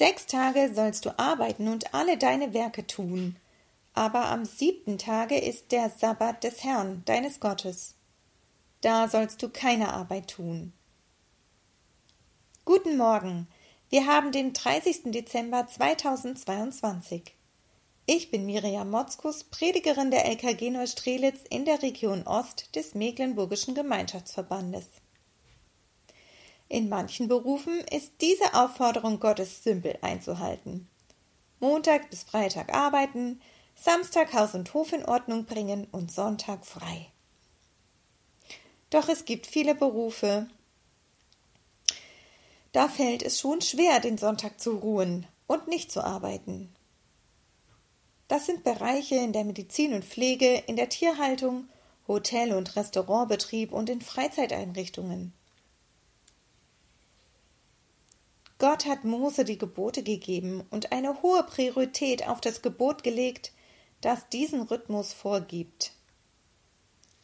Sechs Tage sollst du arbeiten und alle deine Werke tun, aber am siebten Tage ist der Sabbat des Herrn, deines Gottes. Da sollst du keine Arbeit tun. Guten Morgen, wir haben den 30. Dezember 2022. Ich bin Miriam Motzkus, Predigerin der LKG Neustrelitz in der Region Ost des Mecklenburgischen Gemeinschaftsverbandes. In manchen Berufen ist diese Aufforderung Gottes simpel einzuhalten. Montag bis Freitag arbeiten, Samstag Haus und Hof in Ordnung bringen und Sonntag frei. Doch es gibt viele Berufe, da fällt es schon schwer, den Sonntag zu ruhen und nicht zu arbeiten. Das sind Bereiche in der Medizin und Pflege, in der Tierhaltung, Hotel- und Restaurantbetrieb und in Freizeiteinrichtungen. Gott hat Mose die Gebote gegeben und eine hohe Priorität auf das Gebot gelegt, das diesen Rhythmus vorgibt.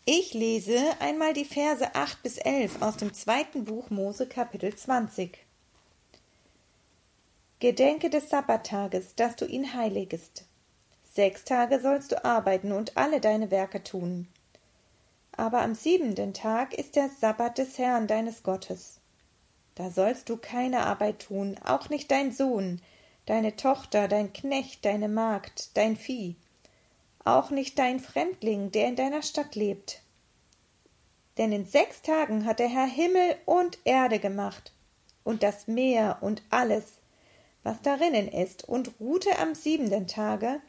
Ich lese einmal die Verse 8 bis 11 aus dem zweiten Buch Mose Kapitel 20. Gedenke des Sabbattages, dass du ihn heiligest. Sechs Tage sollst du arbeiten und alle deine Werke tun. Aber am siebenten Tag ist der Sabbat des Herrn deines Gottes. Da sollst du keine Arbeit tun, auch nicht dein Sohn, deine Tochter, dein Knecht, deine Magd, dein Vieh, auch nicht dein Fremdling, der in deiner Stadt lebt. Denn in sechs Tagen hat der Herr Himmel und Erde gemacht, und das Meer und alles, was darinnen ist, und ruhte am siebenten Tage,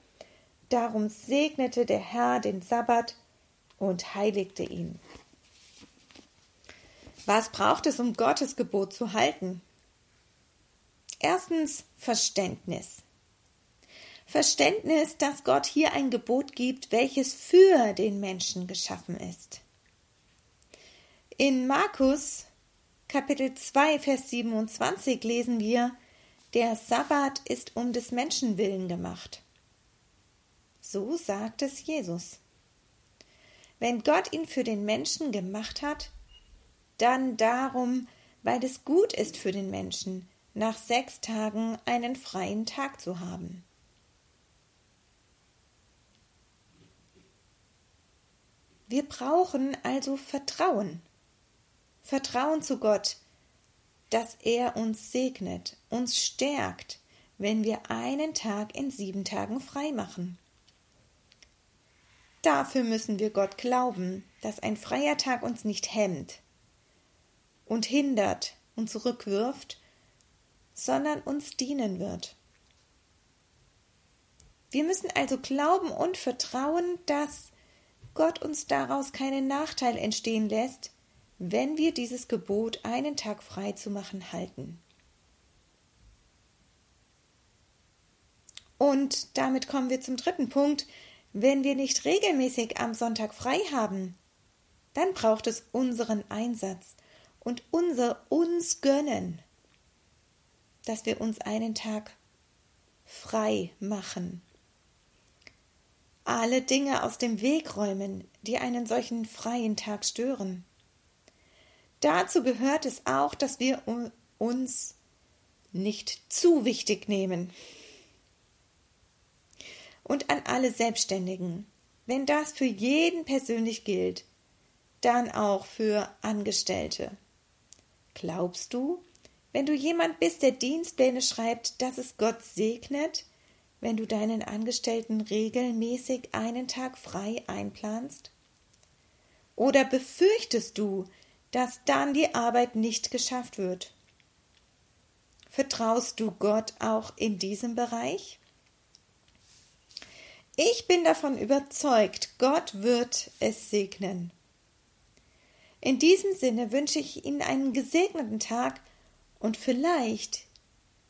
darum segnete der Herr den Sabbat und heiligte ihn. Was braucht es, um Gottes Gebot zu halten? Erstens Verständnis. Verständnis, dass Gott hier ein Gebot gibt, welches für den Menschen geschaffen ist. In Markus Kapitel 2, Vers 27 lesen wir, der Sabbat ist um des Menschen willen gemacht. So sagt es Jesus. Wenn Gott ihn für den Menschen gemacht hat, dann darum, weil es gut ist für den Menschen, nach sechs Tagen einen freien Tag zu haben. Wir brauchen also Vertrauen. Vertrauen zu Gott, dass er uns segnet, uns stärkt, wenn wir einen Tag in sieben Tagen frei machen. Dafür müssen wir Gott glauben, dass ein freier Tag uns nicht hemmt, und hindert und zurückwirft, sondern uns dienen wird. Wir müssen also glauben und vertrauen, dass Gott uns daraus keinen Nachteil entstehen lässt, wenn wir dieses Gebot, einen Tag frei zu machen, halten. Und damit kommen wir zum dritten Punkt. Wenn wir nicht regelmäßig am Sonntag frei haben, dann braucht es unseren Einsatz und unser uns gönnen, dass wir uns einen Tag frei machen. Alle Dinge aus dem Weg räumen, die einen solchen freien Tag stören. Dazu gehört es auch, dass wir uns nicht zu wichtig nehmen. Und an alle Selbstständigen, wenn das für jeden persönlich gilt, dann auch für Angestellte. Glaubst du, wenn du jemand bist, der Dienstpläne schreibt, dass es Gott segnet, wenn du deinen Angestellten regelmäßig einen Tag frei einplanst? Oder befürchtest du, dass dann die Arbeit nicht geschafft wird? Vertraust du Gott auch in diesem Bereich? Ich bin davon überzeugt, Gott wird es segnen. In diesem Sinne wünsche ich Ihnen einen gesegneten Tag und vielleicht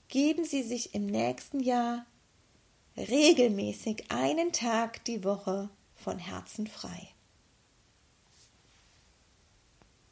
geben Sie sich im nächsten Jahr regelmäßig einen Tag die Woche von Herzen frei.